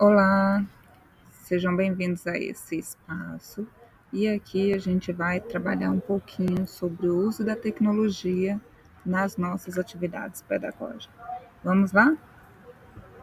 Olá, sejam bem-vindos a esse espaço e aqui a gente vai trabalhar um pouquinho sobre o uso da tecnologia nas nossas atividades pedagógicas. Vamos lá?